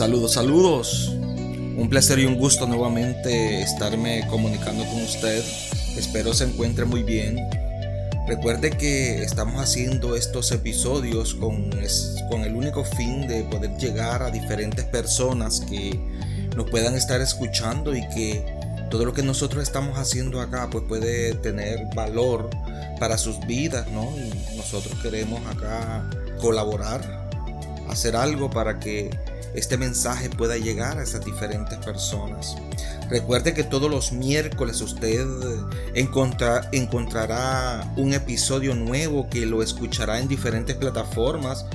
Saludos, saludos. Un placer y un gusto nuevamente estarme comunicando con usted. Espero se encuentre muy bien. Recuerde que estamos haciendo estos episodios con, con el único fin de poder llegar a diferentes personas que nos puedan estar escuchando y que todo lo que nosotros estamos haciendo acá pues puede tener valor para sus vidas, ¿no? Y nosotros queremos acá colaborar, hacer algo para que este mensaje pueda llegar a esas diferentes personas. Recuerde que todos los miércoles usted encontrará un episodio nuevo que lo escuchará en diferentes plataformas.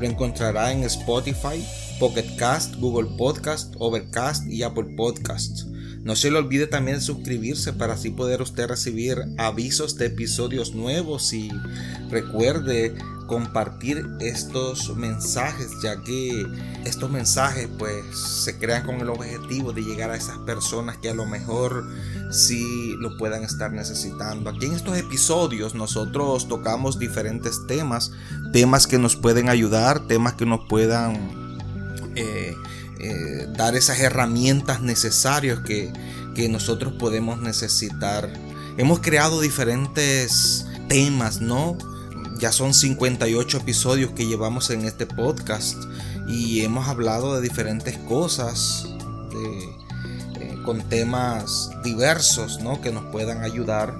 Lo encontrará en Spotify, Pocket Cast, Google Podcast, Overcast y Apple Podcast. No se le olvide también suscribirse para así poder usted recibir avisos de episodios nuevos y recuerde compartir estos mensajes ya que estos mensajes pues se crean con el objetivo de llegar a esas personas que a lo mejor sí lo puedan estar necesitando. Aquí en estos episodios nosotros tocamos diferentes temas, temas que nos pueden ayudar, temas que nos puedan eh, eh, dar esas herramientas necesarias que, que nosotros podemos necesitar. Hemos creado diferentes temas, ¿no? Ya son 58 episodios que llevamos en este podcast y hemos hablado de diferentes cosas, eh, con temas diversos ¿no? que nos puedan ayudar.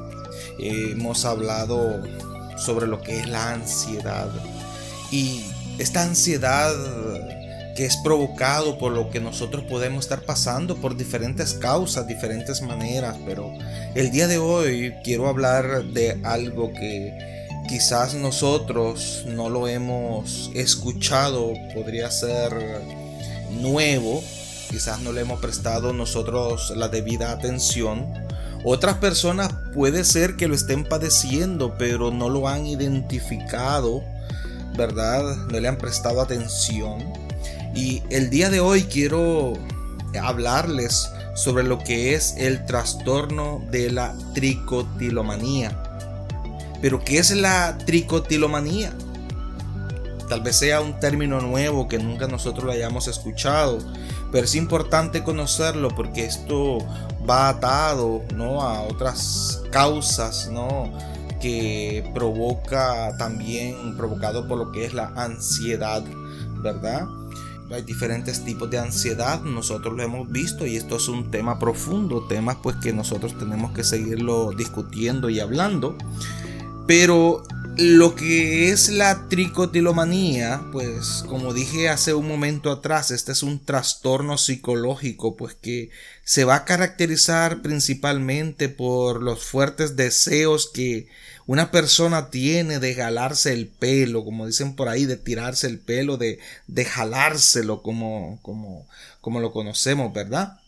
hemos hablado sobre lo que es la ansiedad y esta ansiedad que es provocado por lo que nosotros podemos estar pasando por diferentes causas, diferentes maneras, pero el día de hoy quiero hablar de algo que quizás nosotros no lo hemos escuchado, podría ser nuevo, quizás no le hemos prestado nosotros la debida atención. Otras personas puede ser que lo estén padeciendo, pero no lo han identificado, ¿verdad? No le han prestado atención. Y el día de hoy quiero hablarles sobre lo que es el trastorno de la tricotilomanía. Pero ¿qué es la tricotilomanía? Tal vez sea un término nuevo que nunca nosotros lo hayamos escuchado, pero es importante conocerlo porque esto va atado ¿no? a otras causas ¿no? que provoca también, provocado por lo que es la ansiedad, ¿verdad? Hay diferentes tipos de ansiedad, nosotros lo hemos visto y esto es un tema profundo, temas pues que nosotros tenemos que seguirlo discutiendo y hablando. Pero lo que es la tricotilomanía, pues como dije hace un momento atrás, este es un trastorno psicológico, pues que se va a caracterizar principalmente por los fuertes deseos que una persona tiene de jalarse el pelo, como dicen por ahí, de tirarse el pelo, de, de jalárselo como, como, como lo conocemos, ¿verdad?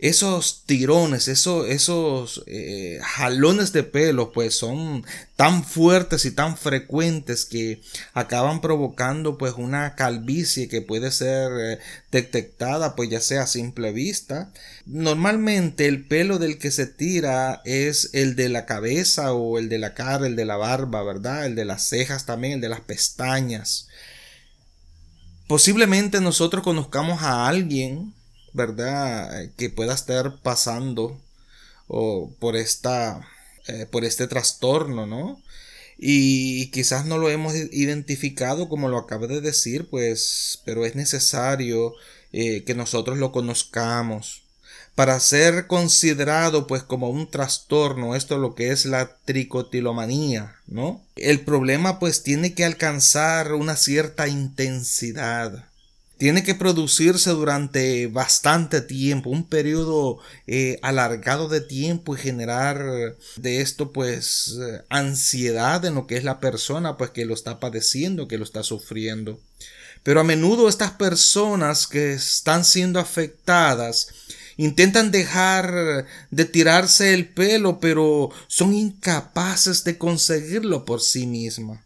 Esos tirones, esos, esos eh, jalones de pelo, pues son tan fuertes y tan frecuentes que acaban provocando pues una calvicie que puede ser eh, detectada pues ya sea a simple vista. Normalmente el pelo del que se tira es el de la cabeza o el de la cara, el de la barba, ¿verdad? El de las cejas también, el de las pestañas. Posiblemente nosotros conozcamos a alguien ¿verdad? Que pueda estar pasando o por esta, eh, por este trastorno, ¿no? Y quizás no lo hemos identificado como lo acabo de decir, pues, pero es necesario eh, que nosotros lo conozcamos para ser considerado pues como un trastorno, esto es lo que es la tricotilomanía, ¿no? El problema pues tiene que alcanzar una cierta intensidad tiene que producirse durante bastante tiempo, un periodo eh, alargado de tiempo y generar de esto pues eh, ansiedad en lo que es la persona pues que lo está padeciendo, que lo está sufriendo. Pero a menudo estas personas que están siendo afectadas intentan dejar de tirarse el pelo, pero son incapaces de conseguirlo por sí mismas.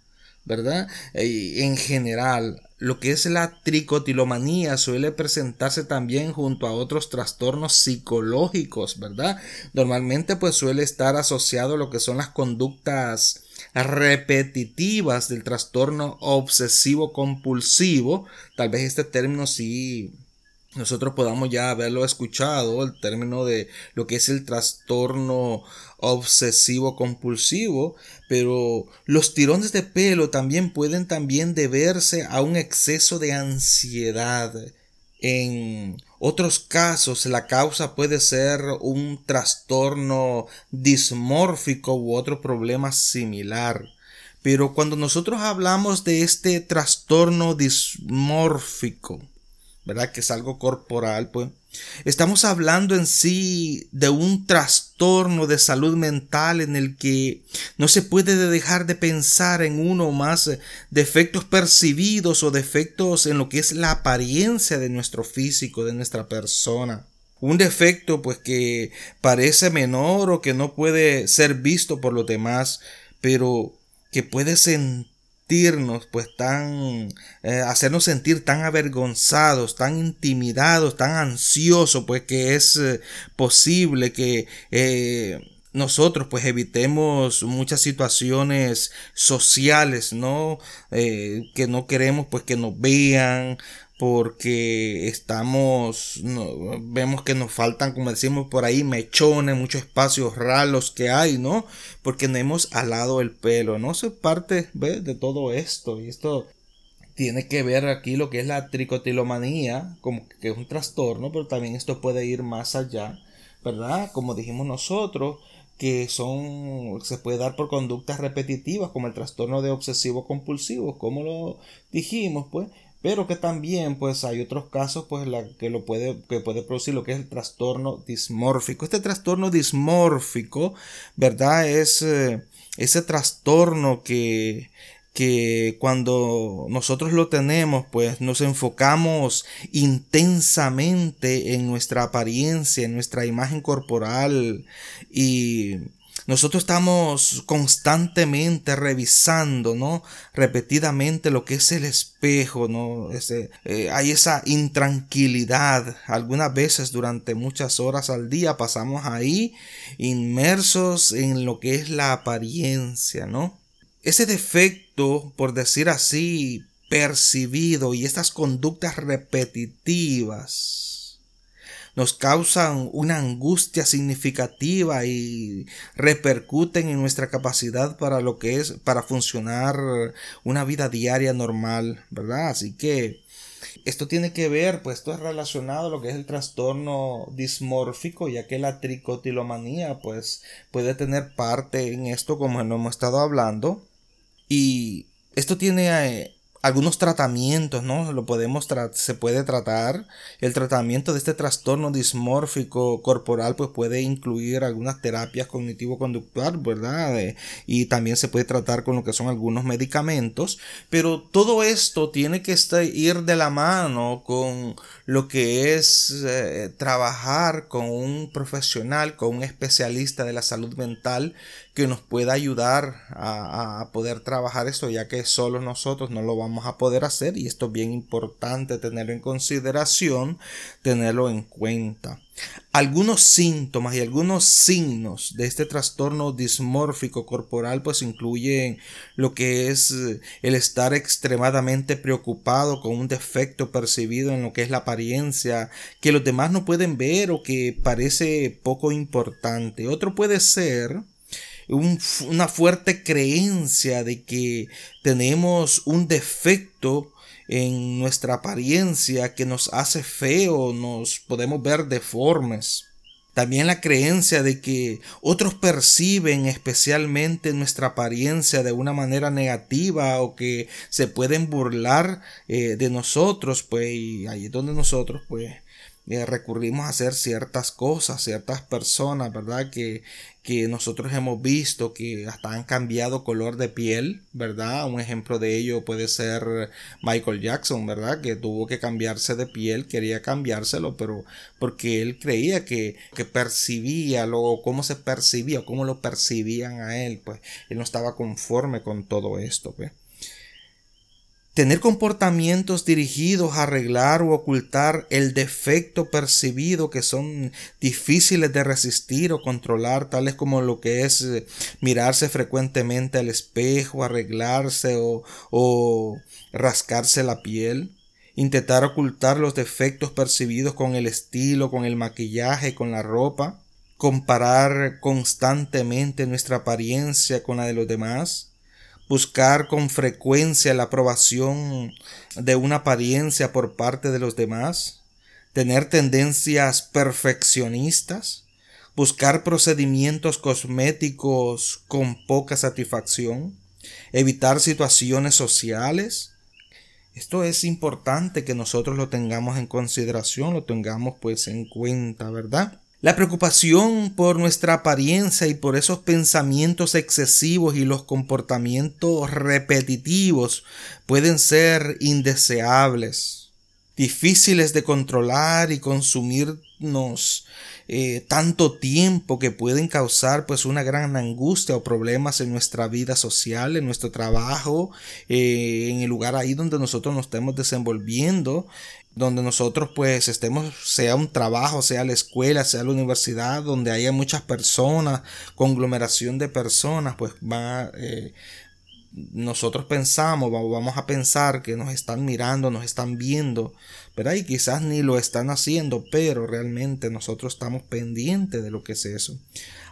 ¿verdad? en general, lo que es la tricotilomanía suele presentarse también junto a otros trastornos psicológicos, ¿verdad? Normalmente pues suele estar asociado a lo que son las conductas repetitivas del trastorno obsesivo compulsivo. Tal vez este término sí nosotros podamos ya haberlo escuchado, el término de lo que es el trastorno obsesivo compulsivo, pero los tirones de pelo también pueden también deberse a un exceso de ansiedad. En otros casos la causa puede ser un trastorno dismórfico u otro problema similar. Pero cuando nosotros hablamos de este trastorno dismórfico, ¿verdad? Que es algo corporal, pues. Estamos hablando en sí de un trastorno de salud mental en el que no se puede dejar de pensar en uno o más defectos percibidos o defectos en lo que es la apariencia de nuestro físico, de nuestra persona. Un defecto pues que parece menor o que no puede ser visto por los demás, pero que puede sentir pues tan eh, hacernos sentir tan avergonzados tan intimidados tan ansiosos pues que es eh, posible que eh, nosotros pues evitemos muchas situaciones sociales no que no queremos pues que nos vean porque estamos, vemos que nos faltan, como decimos por ahí, mechones, muchos espacios raros que hay, ¿no? Porque no hemos alado el pelo, ¿no? Eso es parte de todo esto y esto tiene que ver aquí lo que es la tricotilomanía, como que es un trastorno, pero también esto puede ir más allá, ¿verdad? Como dijimos nosotros, que son se puede dar por conductas repetitivas como el trastorno de obsesivo compulsivo como lo dijimos pues pero que también pues hay otros casos pues la que lo puede que puede producir lo que es el trastorno dismórfico. Este trastorno dismórfico verdad es eh, ese trastorno que que cuando nosotros lo tenemos, pues nos enfocamos intensamente en nuestra apariencia, en nuestra imagen corporal y nosotros estamos constantemente revisando, ¿no? Repetidamente lo que es el espejo, ¿no? Ese, eh, hay esa intranquilidad. Algunas veces durante muchas horas al día pasamos ahí inmersos en lo que es la apariencia, ¿no? Ese defecto, por decir así, percibido y estas conductas repetitivas nos causan una angustia significativa y repercuten en nuestra capacidad para lo que es para funcionar una vida diaria normal, ¿verdad? Así que esto tiene que ver, pues esto es relacionado a lo que es el trastorno dismórfico, ya que la tricotilomanía pues puede tener parte en esto como lo hemos estado hablando y esto tiene eh, algunos tratamientos, ¿no? Lo podemos se puede tratar. El tratamiento de este trastorno dismórfico corporal, pues puede incluir algunas terapias cognitivo-conductual, ¿verdad? Eh, y también se puede tratar con lo que son algunos medicamentos. Pero todo esto tiene que estar, ir de la mano con lo que es eh, trabajar con un profesional, con un especialista de la salud mental que nos pueda ayudar a, poder trabajar esto, ya que solo nosotros no lo vamos a poder hacer y esto es bien importante tenerlo en consideración, tenerlo en cuenta. Algunos síntomas y algunos signos de este trastorno dismórfico corporal pues incluyen lo que es eh, el estar extremadamente preocupado con un defecto percibido en lo que es la apariencia que los demás no pueden ver o que parece poco importante. Otro puede ser una fuerte creencia de que tenemos un defecto en nuestra apariencia que nos hace feo, nos podemos ver deformes. También la creencia de que otros perciben especialmente nuestra apariencia de una manera negativa o que se pueden burlar eh, de nosotros, pues y ahí es donde nosotros pues eh, recurrimos a hacer ciertas cosas, ciertas personas, ¿verdad? Que, que nosotros hemos visto que hasta han cambiado color de piel, ¿verdad? Un ejemplo de ello puede ser Michael Jackson, ¿verdad? Que tuvo que cambiarse de piel, quería cambiárselo, pero porque él creía que, que percibía lo, cómo se percibía, cómo lo percibían a él, pues él no estaba conforme con todo esto, pues. Tener comportamientos dirigidos a arreglar o ocultar el defecto percibido que son difíciles de resistir o controlar, tales como lo que es eh, mirarse frecuentemente al espejo, arreglarse o, o rascarse la piel. intentar ocultar los defectos percibidos con el estilo, con el maquillaje, con la ropa, comparar constantemente nuestra apariencia con la de los demás, buscar con frecuencia la aprobación de una apariencia por parte de los demás, tener tendencias perfeccionistas, buscar procedimientos cosméticos con poca satisfacción, evitar situaciones sociales. Esto es importante que nosotros lo tengamos en consideración, lo tengamos pues en cuenta, ¿verdad? La preocupación por nuestra apariencia y por esos pensamientos excesivos y los comportamientos repetitivos pueden ser indeseables, difíciles de controlar y consumirnos eh, tanto tiempo que pueden causar pues una gran angustia o problemas en nuestra vida social, en nuestro trabajo, eh, en el lugar ahí donde nosotros nos estemos desenvolviendo, donde nosotros pues estemos, sea un trabajo, sea la escuela, sea la universidad, donde haya muchas personas, conglomeración de personas, pues va, eh, nosotros pensamos, vamos a pensar que nos están mirando, nos están viendo, pero Y quizás ni lo están haciendo, pero realmente nosotros estamos pendientes de lo que es eso.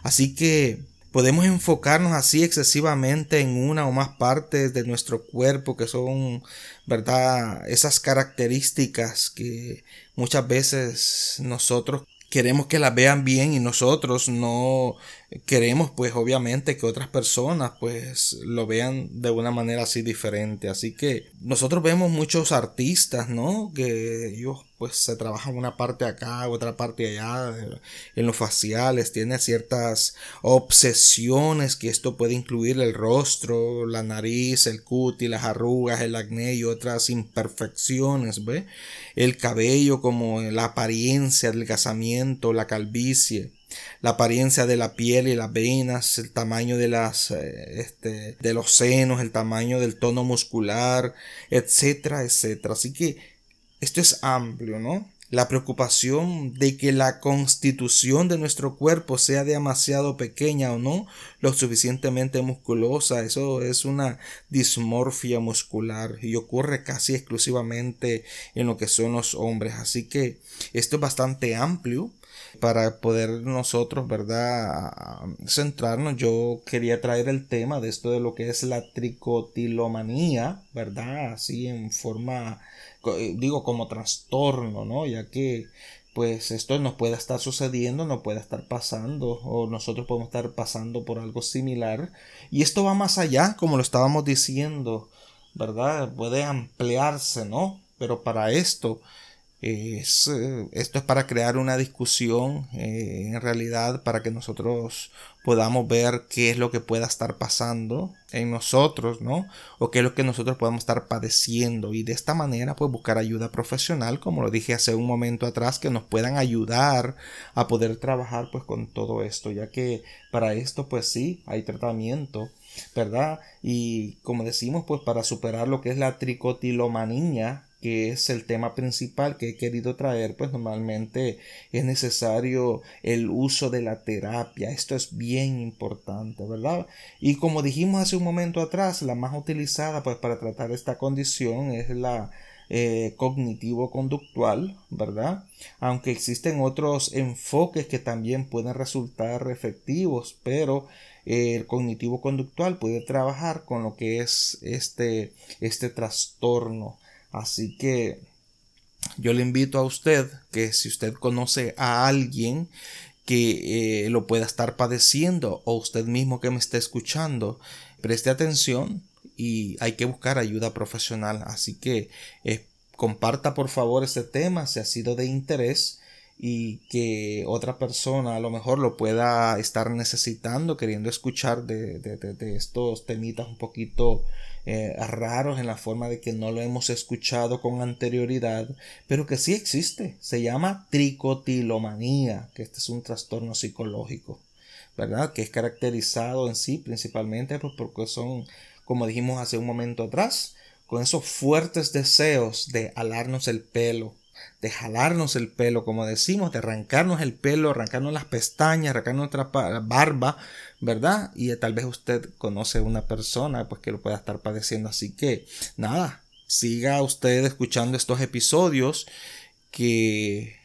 Así que Podemos enfocarnos así excesivamente en una o más partes de nuestro cuerpo que son, ¿verdad? Esas características que muchas veces nosotros queremos que las vean bien y nosotros no queremos pues obviamente que otras personas pues lo vean de una manera así diferente. Así que nosotros vemos muchos artistas no que ellos pues se trabajan una parte acá otra parte allá en los faciales tiene ciertas obsesiones que esto puede incluir el rostro la nariz el cutis las arrugas el acné y otras imperfecciones ¿ve? el cabello como la apariencia del casamiento la calvicie la apariencia de la piel y las venas, el tamaño de las eh, este, de los senos, el tamaño del tono muscular, etcétera, etcétera. Así que esto es amplio, ¿no? La preocupación de que la constitución de nuestro cuerpo sea demasiado pequeña o no, lo suficientemente musculosa, eso es una dismorfia muscular y ocurre casi exclusivamente en lo que son los hombres. Así que esto es bastante amplio para poder nosotros, ¿verdad?, centrarnos, yo quería traer el tema de esto de lo que es la tricotilomanía, ¿verdad?, así en forma, eh, digo, como trastorno, ¿no?, ya que pues esto nos puede estar sucediendo, no puede estar pasando, o nosotros podemos estar pasando por algo similar. Y esto va más allá, como lo estábamos diciendo, ¿verdad? Puede ampliarse, ¿no? Pero para esto es, eh, esto es para crear una discusión eh, en realidad para que nosotros podamos ver qué es lo que pueda estar pasando en nosotros, ¿no? O qué es lo que nosotros podemos estar padeciendo y de esta manera pues buscar ayuda profesional, como lo dije hace un momento atrás, que nos puedan ayudar a poder trabajar pues con todo esto, ya que para esto pues sí hay tratamiento ¿verdad? Y como decimos, pues para superar lo que es la tricotilomanía, que es el tema principal que he querido traer, pues normalmente es necesario el uso de la terapia. Esto es bien importante, ¿verdad? Y como dijimos hace un momento atrás, la más utilizada pues para tratar esta condición es la eh, cognitivo-conductual, ¿verdad? Aunque existen otros enfoques que también pueden resultar efectivos, pero el cognitivo-conductual puede trabajar con lo que es este, este trastorno Así que yo le invito a usted que si usted conoce a alguien que eh, lo pueda estar padeciendo o usted mismo que me esté escuchando, preste atención y hay que buscar ayuda profesional. Así que eh, comparta por favor este tema si ha sido de interés y que otra persona a lo mejor lo pueda estar necesitando, queriendo escuchar de, de estos temitas un poquito eh, raros en la forma de que no lo hemos escuchado con anterioridad, pero que sí existe. Se llama tricotilomanía, que este es un trastorno psicológico, ¿verdad? Que es caracterizado en sí principalmente porque son, como dijimos hace un momento atrás, con esos fuertes deseos de alarnos el pelo, de jalarnos el pelo, como decimos, de arrancarnos el pelo, arrancarnos las pestañas, arrancarnos nuestra barba, ¿verdad? Y tal vez usted conoce una persona pues que lo pueda estar padeciendo, así que nada, siga usted escuchando estos episodios que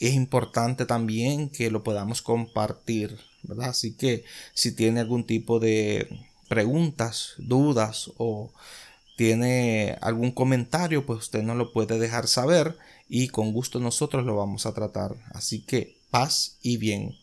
es importante también que lo podamos compartir, ¿verdad? Así que si tiene algún tipo de preguntas, dudas o tiene algún comentario, pues usted nos lo puede dejar saber y con gusto nosotros lo vamos a tratar. Así que paz y bien.